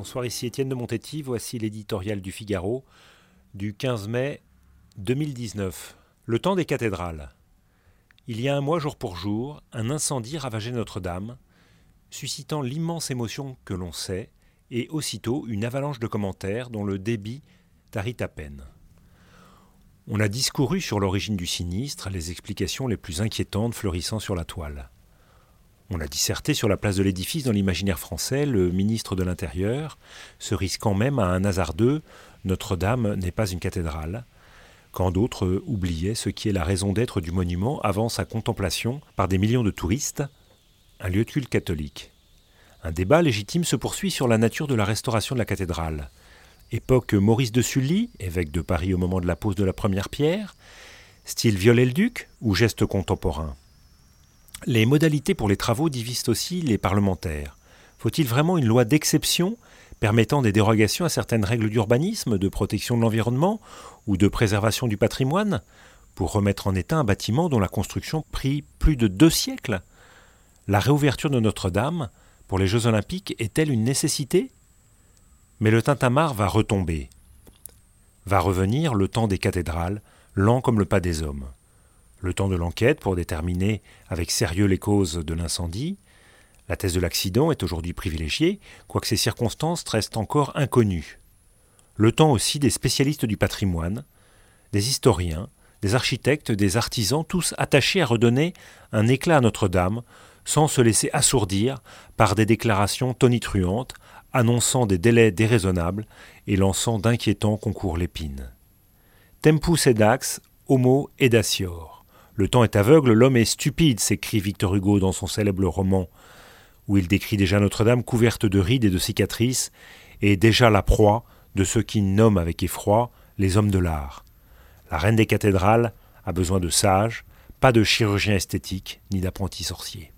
Bonsoir, ici Étienne de Montetti. Voici l'éditorial du Figaro du 15 mai 2019. Le temps des cathédrales. Il y a un mois, jour pour jour, un incendie ravageait Notre-Dame, suscitant l'immense émotion que l'on sait, et aussitôt une avalanche de commentaires dont le débit tarit à peine. On a discouru sur l'origine du sinistre, les explications les plus inquiétantes fleurissant sur la toile. On a disserté sur la place de l'édifice dans l'imaginaire français, le ministre de l'Intérieur, se risquant même à un hasardeux Notre-Dame n'est pas une cathédrale, quand d'autres oubliaient ce qui est la raison d'être du monument avant sa contemplation par des millions de touristes, un lieu de culte catholique. Un débat légitime se poursuit sur la nature de la restauration de la cathédrale. Époque Maurice de Sully, évêque de Paris au moment de la pose de la première pierre, style Viollet-le-Duc ou geste contemporain? Les modalités pour les travaux divisent aussi les parlementaires. Faut-il vraiment une loi d'exception permettant des dérogations à certaines règles d'urbanisme, de protection de l'environnement ou de préservation du patrimoine pour remettre en état un bâtiment dont la construction prit plus de deux siècles? La réouverture de Notre-Dame pour les Jeux olympiques est-elle une nécessité? Mais le tintamarre va retomber. Va revenir le temps des cathédrales, lent comme le pas des hommes le temps de l'enquête pour déterminer avec sérieux les causes de l'incendie. La thèse de l'accident est aujourd'hui privilégiée, quoique ces circonstances restent encore inconnues. Le temps aussi des spécialistes du patrimoine, des historiens, des architectes, des artisans, tous attachés à redonner un éclat à Notre-Dame, sans se laisser assourdir par des déclarations tonitruantes, annonçant des délais déraisonnables et lançant d'inquiétants concours l'épine. Tempus edax, homo edacior. Le temps est aveugle, l'homme est stupide, s'écrit Victor Hugo dans son célèbre roman, où il décrit déjà Notre-Dame couverte de rides et de cicatrices, et déjà la proie de ceux qui nomment avec effroi les hommes de l'art. La reine des cathédrales a besoin de sages, pas de chirurgiens esthétiques ni d'apprentis sorciers.